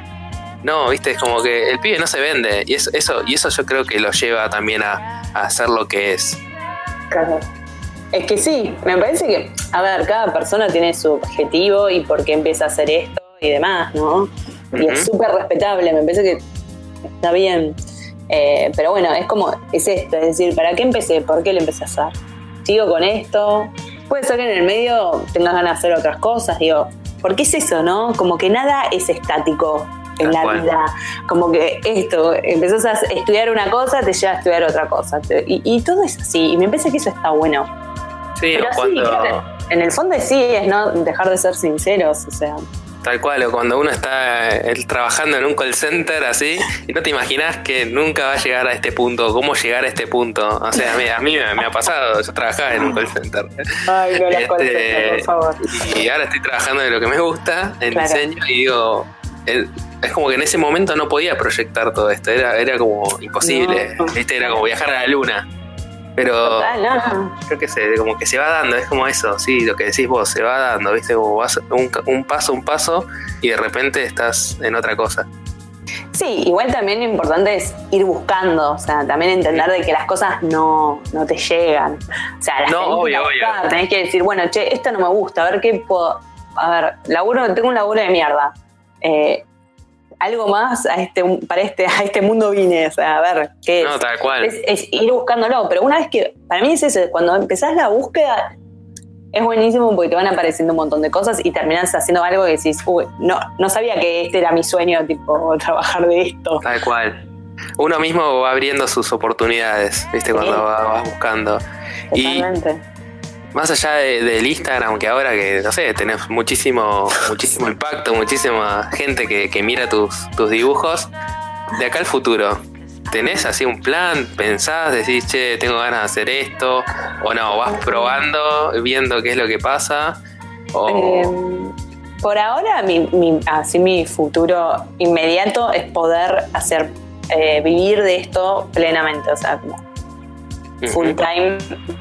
no, viste, es como que el pibe no se vende. Y eso, eso, y eso yo creo que lo lleva también a, hacer lo que es. Claro. Es que sí, me parece que, a ver, cada persona tiene su objetivo y por qué empieza a hacer esto y demás, ¿no? Y es súper respetable, me parece que está bien. Eh, pero bueno, es como, es esto, es decir, ¿para qué empecé? ¿Por qué lo empecé a hacer? ¿Sigo con esto? Puede ser que en el medio tengas ganas de hacer otras cosas, digo, porque es eso, ¿no? Como que nada es estático en la vida. Como que esto, empezás a estudiar una cosa, te lleva a estudiar otra cosa. Y, todo es así. Y me parece que eso está bueno. Sí, cuando... en el fondo sí es no dejar de ser sinceros, o sea. Tal cual, o cuando uno está eh, trabajando en un call center así, y no te imaginas que nunca va a llegar a este punto, cómo llegar a este punto. O sea, a mí, me, ha pasado, yo trabajaba en un call center. Ay, no las call center, por favor. Y ahora estoy trabajando de lo que me gusta, en diseño, y digo, es como que en ese momento no podía proyectar todo esto, era, era como imposible, era como viajar a la luna. Pero creo que se, como que se va dando, es como eso, sí, lo que decís vos, se va dando, viste, como vas un, un paso, un paso y de repente estás en otra cosa. Sí, igual también lo importante es ir buscando, o sea, también entender de que las cosas no, no te llegan. O sea, las no, obvio, tenés que decir, bueno, che, esto no me gusta, a ver qué puedo. A ver, laburo, tengo un laburo de mierda. Eh, algo más a este, para este, a este mundo vine, o sea, a ver, ¿qué es? No, tal cual. Es, ir buscándolo, pero una vez que, para mí es eso, cuando empezás la búsqueda, es buenísimo porque te van apareciendo un montón de cosas y terminas haciendo algo que decís, uy, no, no sabía que este era mi sueño, tipo, trabajar de esto. Tal cual. Uno mismo va abriendo sus oportunidades, ¿viste? Cuando vas buscando. Totalmente. Más allá del Instagram, que ahora que, no sé, tenés muchísimo, muchísimo impacto, muchísima gente que, que mira tus, tus dibujos, de acá al futuro, ¿Tenés así un plan? ¿Pensás? ¿Decís, che, tengo ganas de hacer esto? ¿O no? ¿Vas probando, viendo qué es lo que pasa? Em, por ahora, mi, así mi futuro inmediato es poder hacer, eh, vivir de esto plenamente, o sea, como full time,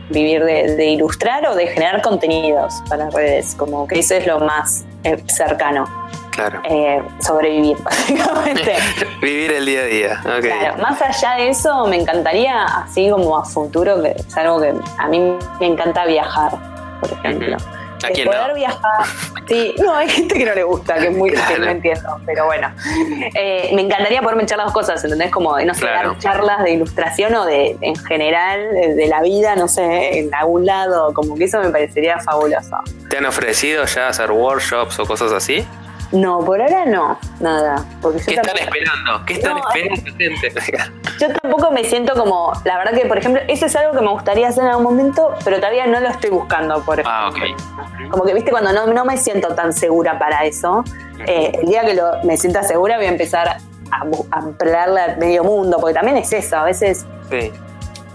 vivir de, ilustrar o de generar contenidos para redes, como que eso es lo más eh, cercano. Claro. Eh, sobrevivir, básicamente. Vivir el día a día. Claro, más allá de eso, me encantaría, así como a futuro, que es algo que a mí me encanta viajar, por ejemplo. ¿A quién poder viajar. Sí, no, hay gente que no le gusta, que es muy que no entiendo, pero bueno. Eh, me encantaría poderme echar las cosas, ¿entendés? Como, no sé, dar charlas de ilustración o de, en general, de, la vida, no sé, en algún lado, como que eso me parecería fabuloso. ¿Te han ofrecido ya hacer workshops o cosas así? No, por ahora no, nada. Porque ¿Qué están esperando? ¿Qué están esperando, gente? yo tampoco me siento como, la verdad que, por ejemplo, eso es algo que me gustaría hacer en algún momento, pero todavía no lo estoy buscando, por ah, ejemplo. Ah, ok. Como que, viste, cuando no, no me siento tan segura para eso, eh, el día que lo, me sienta segura voy a empezar a, a ampliarle a medio mundo, porque también es eso, a veces... Sí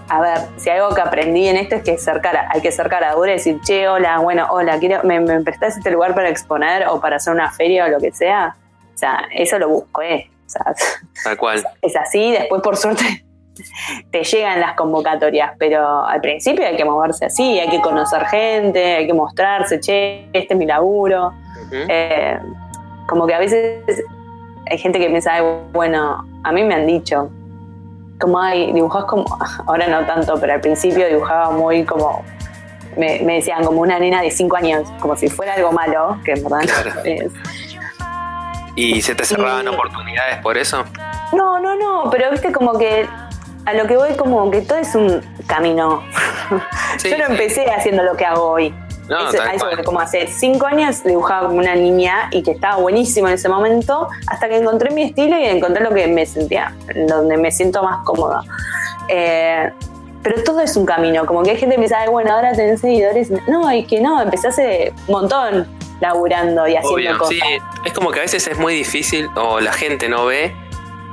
a ver, si algo que aprendí en esto es que hay que ser cara dura y decir, che, hola, bueno, hola, quiero, ¿me, me prestás este lugar para exponer o para hacer una feria o lo que sea? O sea, eso lo busco, ¿eh? O sea, Tal cual. Es así, después por suerte te llegan las convocatorias, pero al principio hay que moverse así, hay que conocer gente, hay que mostrarse, che, este es mi laburo. Eh, como que a veces hay gente que piensa, bueno, a mí me han dicho, como hay, dibujás como, ahora no tanto, pero al principio dibujaba muy como, me, decían como una nena de 5 años, como si fuera algo malo, que en verdad es. ¿Y se te cerraban oportunidades por eso? No, no, no, pero viste como que a lo que voy como que todo es un camino. Yo no empecé haciendo lo que hago hoy. No, como hace cinco años dibujaba como una niña y que estaba buenísimo en ese momento, hasta que encontré mi estilo y encontré lo que me sentía, donde me siento más cómoda. Eh, pero todo es un camino, como que hay gente que me dice, bueno, ahora tenés seguidores. No, y que no, empecé hace un montón laburando y haciendo cosas. Sí, es como que a veces es muy difícil o la gente no ve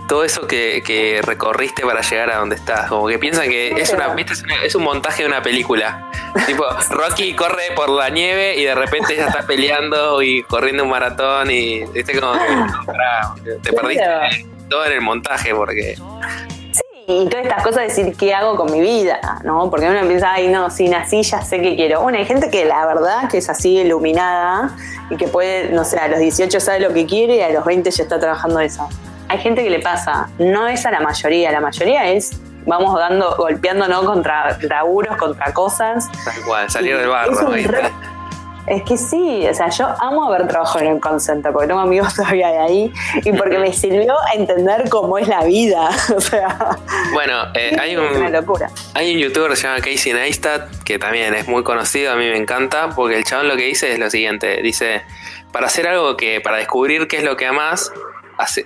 todo eso que, recorriste para llegar a donde estás. Como que piensan que es una, es un montaje de una película. tipo, Rocky corre por la nieve y de repente ya está peleando y corriendo un maratón y viste como que te perdiste todo en el montaje porque. Sí, y todas estas cosas de decir qué hago con mi vida, ¿no? Porque uno piensa, ay, no, si nací ya sé qué quiero. Bueno, hay gente que la verdad que es así iluminada y que puede, no sé, a los 18 sabe lo que quiere y a los 20 ya está trabajando eso hay gente que le pasa, no es a la mayoría, la mayoría es vamos dando, golpeándonos contra laburos, contra cosas. Tal cual, salir del barro. Es, es, que sí, o sea, yo amo haber trabajado en el concentre porque tengo amigos todavía de ahí y porque me sirvió a entender cómo es la vida. O sea, bueno, eh, hay, un, una locura. hay un youtuber que se llama Casey Neistat que también es muy conocido, a mí me encanta porque el chabón lo que dice es lo siguiente: dice, para hacer algo que, para descubrir qué es lo que amas,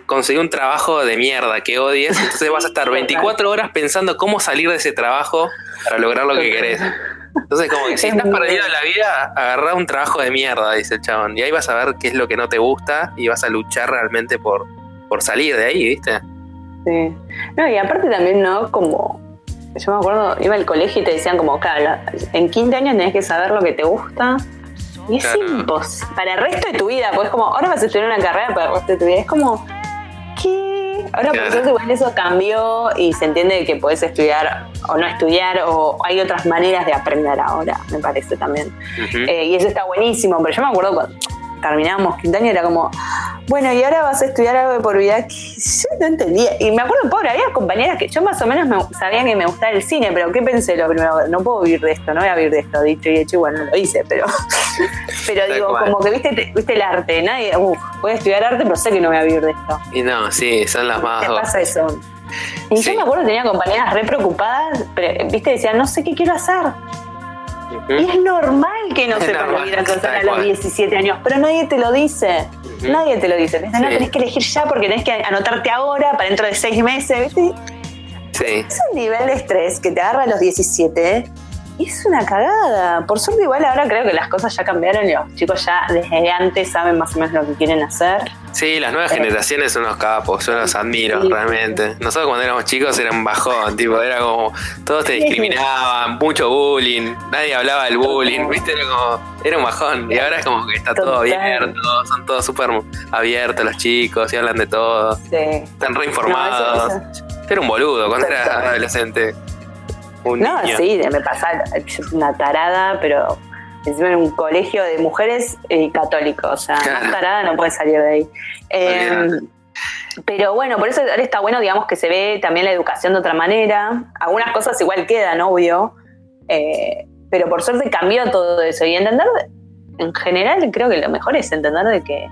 conseguir un trabajo de mierda que odies, entonces vas a estar 24 horas pensando cómo salir de ese trabajo para lograr lo que querés. Entonces, como que si estás perdido en la vida, agarrá un trabajo de mierda, dice el chabón. Y ahí vas a ver qué es lo que no te gusta y vas a luchar realmente por, por salir de ahí, ¿viste? Sí. No, y aparte también, ¿no? Como. Yo me acuerdo, iba al colegio y te decían, como, claro, en quinto año tenés que saber lo que te gusta y es imposible. Para el resto de tu vida, pues como, ahora vas a estudiar una carrera para el resto de tu vida. Es como, ¿qué? Ahora por suerte igual eso cambió y se entiende que puedes estudiar o no estudiar o hay otras maneras de aprender ahora, me parece también. Eh, y eso está buenísimo, pero yo me acuerdo cuando terminábamos quinto año era como, bueno, y ahora vas a estudiar algo de por vida que yo no entendía. Y me acuerdo, pobre, había compañeras que yo más o menos me, sabía que me gustaba el cine, pero ¿qué pensé lo primero? No puedo vivir de esto, no voy a vivir de esto, dicho y hecho, igual no lo hice, pero, pero digo, como que viste, viste el arte, nadie, uff, voy a estudiar arte, pero sé que no voy a vivir de esto. Y no, sí, son las más... ¿Qué pasa eso? Y yo me acuerdo que tenía compañeras re preocupadas, pero, viste, decían, no sé qué quiero hacer. Y es normal, que no sepas lo que ir a a los 17 años, pero nadie te lo dice. Nadie te lo dice. No tenés que elegir ya porque tenés que anotarte ahora para dentro de seis meses. ¿viste? Sí. Es un nivel de estrés que te agarra a los 17 es una cagada. Por suerte, igual ahora creo que las cosas ya cambiaron y los chicos ya desde antes saben más o menos lo que quieren hacer. Sí, las nuevas eh, generaciones son unos capos, yo los admiro realmente. Nosotros cuando éramos chicos eran bajón, tipo, era como, todos te discriminaban, mucho bullying, nadie hablaba del bullying, viste, era como, era un bajón. Y ahora es como que está todo abierto, son todos súper abiertos los chicos y hablan de todo. Sí. Están reinformados. Era un boludo cuando era adolescente no, sí, me pasa una tarada, pero encima en un colegio de mujeres eh, católicos, o sea, más tarada no puede salir de ahí. Em, pero bueno, por eso ahora está bueno, digamos, que se ve también la educación de otra manera. Algunas cosas igual quedan, obvio, eh, pero por suerte cambió todo eso. Y entender, en general, creo que lo mejor es entender de que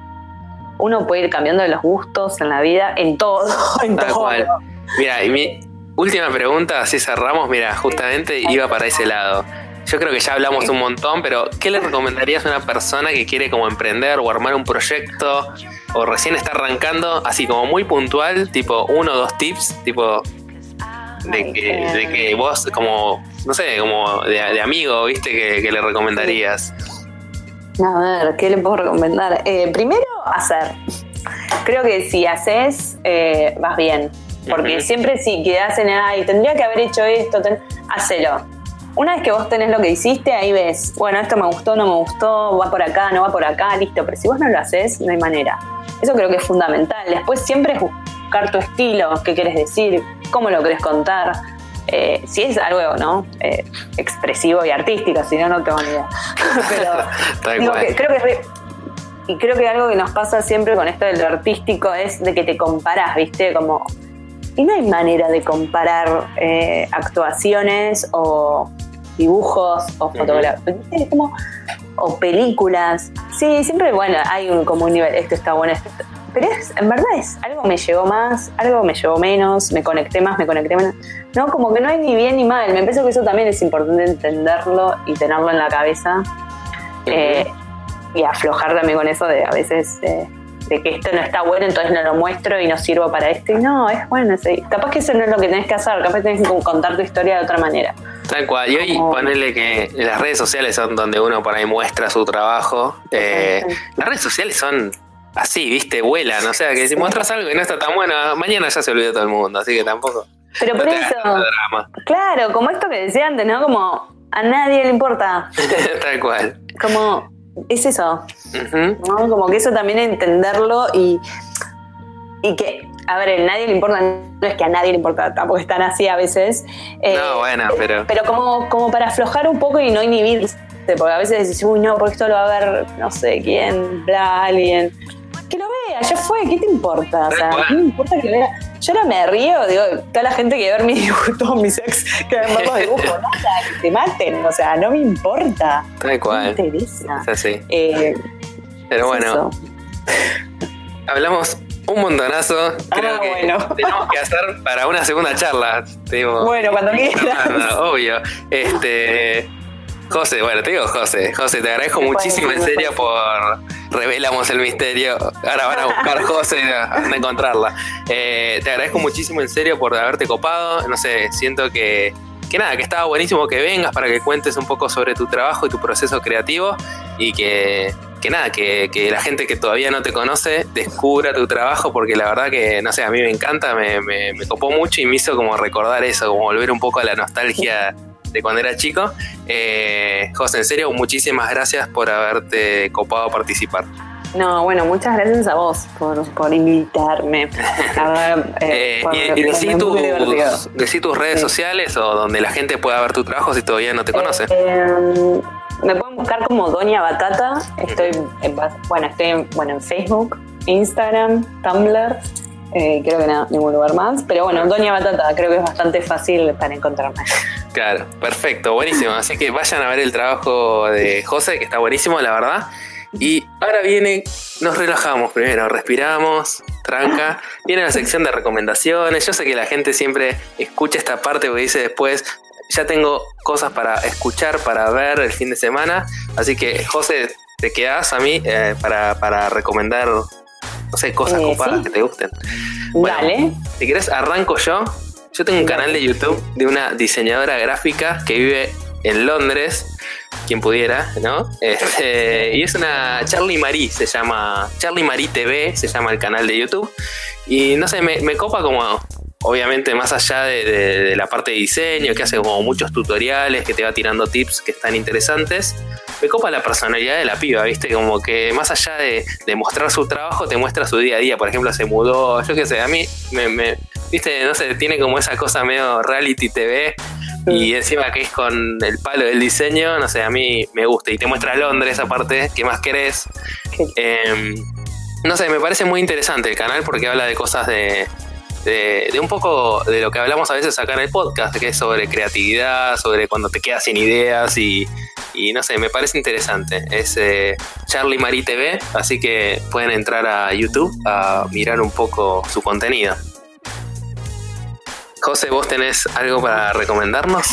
uno puede ir cambiando los gustos en la vida, en todo, en todo. Mira, y mi, Última pregunta, así cerramos. Mira, justamente iba para ese lado. Yo creo que ya hablamos un montón, pero ¿qué le recomendarías a una persona que quiere como emprender o armar un proyecto o recién está arrancando, así como muy puntual, tipo uno o dos tips, tipo de que, de que vos como, no sé, como de, amigo, viste, que, le recomendarías? A ver, ¿qué le puedo recomendar? Eh, primero, hacer. Creo que si haces, eh, vas bien. Porque siempre si quedas en, ay, tendría que haber hecho esto, hacelo. Una vez que vos tenés lo que hiciste, ahí ves, bueno, esto me gustó, no me gustó, va por acá, no va por acá, listo. Pero si vos no lo haces, no hay manera. Eso creo que es fundamental. Después siempre es buscar tu estilo, qué quieres decir, cómo lo querés contar. Eh, si es algo ¿no? Eh, expresivo y artístico, si no, no tengo ni idea. Pero creo que y creo que algo que nos pasa siempre con esto del artístico es de que te comparás, ¿viste? Como y no hay manera de comparar eh, actuaciones o dibujos o fotografías, o películas. Sí, siempre, bueno, hay un, como un nivel, esto está bueno, esto pero es, en verdad es, algo me llegó más, algo me llegó menos, me conecté más, me conecté menos. No, como que no hay ni bien ni mal. Me parece que eso también es importante entenderlo y tenerlo en la cabeza. Eh, y aflojar también con eso de a veces eh, de que esto no está bueno, entonces no lo muestro y no sirvo para esto. Y no, es bueno. Capaz que eso no es lo que tenés que hacer, capaz que tenés que contar tu historia de otra manera. Tal cual. Y hoy ponerle que las redes sociales son donde uno por ahí muestra su trabajo. Eh, las redes sociales son así, viste, vuelan. O sea, que si muestras algo y no está tan bueno, mañana ya se olvidó todo el mundo, así que tampoco. Pero por eso. Claro, como esto que decía antes, ¿no? Como a nadie le importa. Tal cual. Como es eso. Como que eso también entenderlo y, y que, a ver, a nadie le importa, no es que a nadie le importa, tampoco están así a veces. Eh, no, bueno, pero. Pero como, como para aflojar un poco y no inhibirse, porque a veces decís, uy, no, porque esto lo va a ver no sé quién, bla, alguien que lo vea, ya fue, ¿qué te importa? O sea, ¿qué me importa que lo vea? Yo ahora me río, digo, toda la gente que ve mis dibujos, todos mis ex que ven los dibujos, nada, que te maten, o sea, no me importa. Tal cual. No me interesa. Es así. Eh, Pero bueno, hablamos un montonazo. Creo ah, que bueno. tenemos que hacer para una segunda charla. bueno, cuando quieras. obvio. Este. José, bueno, te digo José. José, te agradezco muchísimo en serio por revelamos el misterio. Ahora van a buscar José a encontrarla. Eh, te agradezco muchísimo en serio por haberte copado. No sé, siento que, que nada, que estaba buenísimo que vengas para que cuentes un poco sobre tu trabajo y tu proceso creativo y que, que nada, que, que, la gente que todavía no te conoce descubra tu trabajo porque la verdad que, no sé, a mí me encanta, me, me, me copó mucho y me hizo como recordar eso, como volver un poco a la nostalgia de cuando era chico. Eh, José, en serio, muchísimas gracias por haberte copado a participar. No, bueno, muchas gracias a vos por, invitarme. Eh, y, decí, tus redes sociales o donde la gente pueda ver tu trabajo si todavía no te conoce. Eh, me pueden buscar como Doña Batata. Estoy en, bueno, estoy bueno, en Facebook, Instagram, Tumblr. Eh, creo que no, ningún lugar más. Pero bueno, Doña Batata creo que es bastante fácil para encontrarme. Claro, perfecto, buenísimo. Así que vayan a ver el trabajo de José, que está buenísimo, la verdad. Y ahora viene, nos relajamos primero, respiramos, tranca. Viene la sección de recomendaciones. Yo sé que la gente siempre escucha esta parte porque dice después, ya tengo cosas para escuchar, para ver el fin de semana. Así que, José, te quedas a mí eh, para, recomendar, no sé, cosas eh, que te gusten. Bueno, Si querés, arranco yo. Yo tengo un canal de YouTube de una diseñadora gráfica que vive en Londres, quien pudiera, ¿no? Este, y es una Charlie Marie, se llama Charlie Marie TV, se llama el canal de YouTube. Y no sé, me, me copa como obviamente más allá de, la parte de diseño, que hace como muchos tutoriales, que te va tirando tips que están interesantes, me copa la personalidad de la piba, ¿viste? Como que más allá de, mostrar su trabajo, te muestra su día a día. Por ejemplo, se mudó, yo qué sé, a mí me, ¿viste? No sé, tiene como esa cosa medio reality TV. Y encima que es con el palo del diseño, no sé, a mí me gusta. Y te muestra Londres aparte, ¿qué más querés? Em, no sé, me parece muy interesante el canal porque habla de cosas de, de, un poco de lo que hablamos a veces acá en el podcast, que es sobre creatividad, sobre cuando te quedas sin ideas y, no sé, me parece interesante. Es eh, Charlie Marie TV, así que pueden entrar a YouTube a mirar un poco su contenido. José, ¿vos tenés algo para recomendarnos?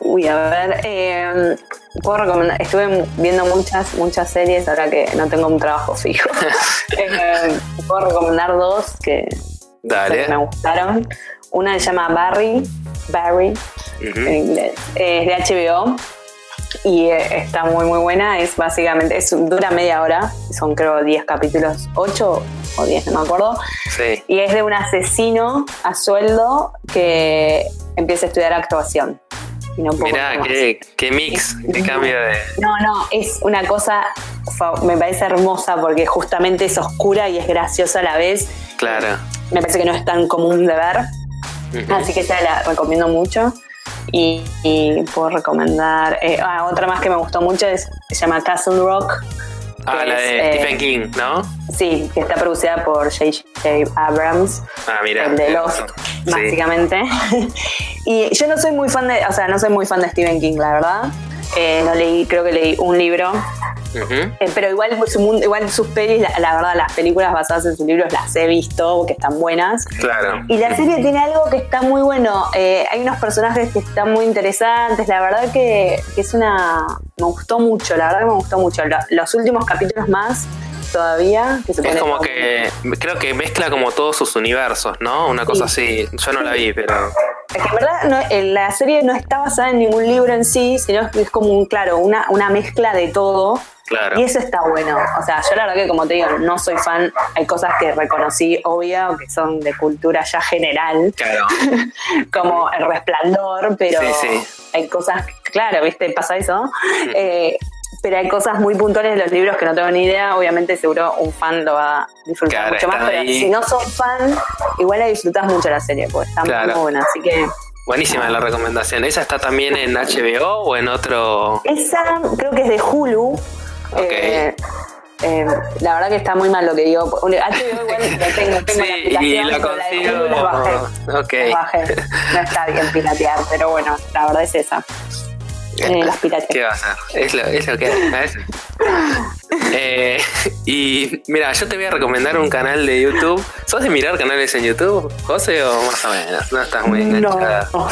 Uy, a ver, eh, puedo recomendar, estuve viendo muchas, muchas series ahora que no tengo un trabajo fijo. Eh, puedo recomendar dos que Dale. me gustaron. Una se llama Barry, Barry, en inglés. Es de HBO y está muy muy buena. Es básicamente, es, dura media hora, son creo 10 capítulos, 8 o 10, no me acuerdo. Sí. Y es de un asesino a sueldo que empieza a estudiar actuación. Mirá, qué, qué, mix, qué cambio de. No, no, es una cosa, me parece hermosa porque justamente es oscura y es graciosa a la vez. Claro me parece que no es tan común de ver. Así que esa la recomiendo mucho. Y, puedo recomendar. Eh, ah, otra más que me gustó mucho es, se llama Castle Rock. Ah, la de Stephen eh, King, ¿no? Sí, que está producida por J.J. Abrams. Ah, mira. El de Lost, básicamente. y yo no soy muy fan de, o sea, no soy muy fan de Stephen King, la verdad. Eh, no leí, creo que leí un libro eh, pero igual, igual sus pelis, la, verdad, las películas basadas en sus libros las he visto, que están buenas. Claro. Y la serie tiene algo que está muy bueno. Eh, hay unos personajes que están muy interesantes. La verdad que, es una. Me gustó mucho, la verdad que me gustó mucho. Los últimos capítulos más todavía. es como que creo que mezcla como todos sus universos, ¿no? Una cosa así. Yo no la vi, pero. Es que en verdad la serie no está basada en ningún libro en sí, sino que es como un, claro, una, una mezcla de todo. Y eso está bueno. O sea, yo la verdad que como te digo, no soy fan. Hay cosas que reconocí, obvio, que son de cultura ya general. Claro. como el resplandor, pero hay cosas, claro, ¿viste? Pasa eso. Eh, pero hay cosas muy puntuales de los libros que no tengo ni idea. Obviamente, seguro un fan lo va a disfrutar mucho más. Pero si no sos fan, igual la disfrutás mucho la serie, porque está muy buena. Así que Buenísima la recomendación. ¿Esa está también en HBO o en otro? Esa creo que es de Hulu. Eh, eh, la verdad que está muy mal lo que digo. HBO igual lo tengo, tengo sí, la y lo consigo. La bajé. Okay. bajé. No está bien piratear, pero bueno, la verdad es esa. Eh, las pirateas. ¿Qué va a hacer? Es lo, es lo que es. eh, y mira, yo te voy a recomendar un canal de YouTube. ¿Sos de mirar canales en YouTube, José, o más o menos? No estás muy enganchada. No.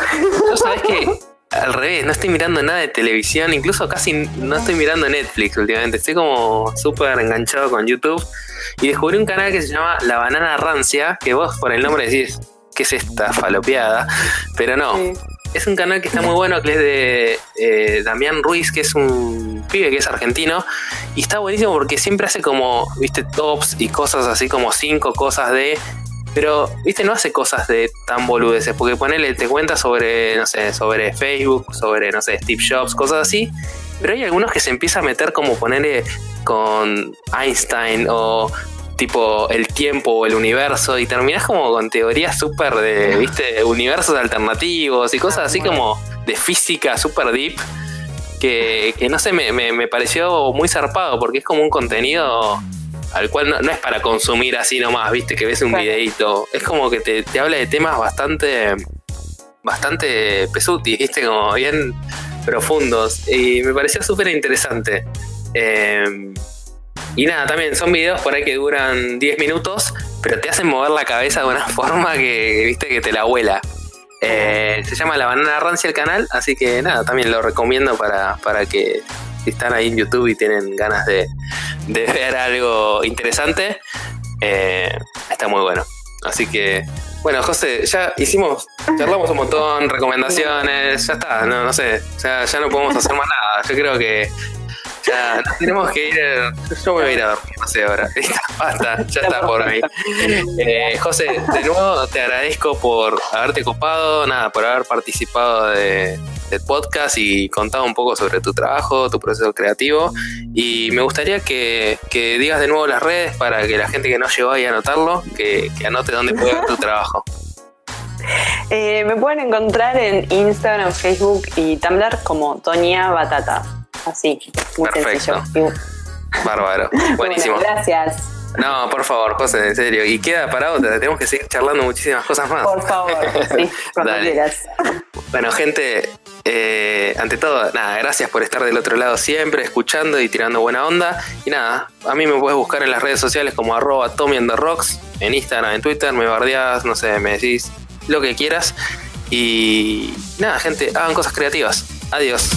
¿Tú sabes que al revés, no estoy mirando nada de televisión, incluso casi no estoy mirando Netflix últimamente. Estoy como súper enganchado con YouTube y descubrí un canal que se llama La Banana Rancia, que vos por el nombre decís, ¿qué es esta falopeada? Pero no. Es un canal que está muy bueno, que es de eh, Damián Ruiz, que es un pibe que es argentino. Y está buenísimo porque siempre hace como, viste, tops y cosas así como cinco cosas de pero, viste, no hace cosas de tan boludeces, porque ponele, te cuenta sobre, no sé, sobre Facebook, sobre, no sé, Steve Jobs, cosas así. Pero hay algunos que se empieza a meter como ponerle con Einstein o tipo el tiempo o el universo y terminas como con teorías súper de, viste, universos alternativos y cosas así como de física súper deep que, que, no sé, me, me, me pareció muy zarpado porque es como un contenido al cual no, es para consumir así nomás, viste, que ves un videito. Es como que te, habla de temas bastante, bastante pesuti, viste, como bien profundos. Y me pareció súper interesante. Em, y nada, también son videos por ahí que duran 10 minutos, pero te hacen mover la cabeza de una forma que, viste, que te la vuela. Eh, se llama La Banana Rancia el canal, así que nada, también lo recomiendo para, para que si están ahí en YouTube y tienen ganas de, ver algo interesante, eh, está muy bueno. Así que, bueno, José, ya hicimos, charlamos un montón, recomendaciones, ya está, no, no sé, ya, ya no podemos hacer más nada. Yo creo que ya tenemos que ir. Yo voy a ir a dormir, no sé ahora. Basta, ya está por mí. Eh, José, de nuevo te agradezco por haberte copado, nada, por haber participado de, del podcast y contado un poco sobre tu trabajo, tu proceso creativo. Y me gustaría que, digas de nuevo las redes para que la gente que no llegó ahí a anotarlo, que, anote dónde puede ver tu trabajo. Eh, me pueden encontrar en Instagram, Facebook y Tumblr como Tonia Batata. Así, muy Perfecto. Bárbaro. Buenísimo. gracias. No, por favor, José, en serio. Y queda parado, tenemos que seguir charlando muchísimas cosas más. Por favor, sí, cuando quieras. Bueno, gente, eh, ante todo, nada, gracias por estar del otro lado siempre, escuchando y tirando buena onda. Y nada, a mí me puedes buscar en las redes sociales como arroba Tommy the Rocks, en Instagram, en Twitter, me bardeás, no sé, me decís lo que quieras. Y nada, gente, hagan cosas creativas. Adiós.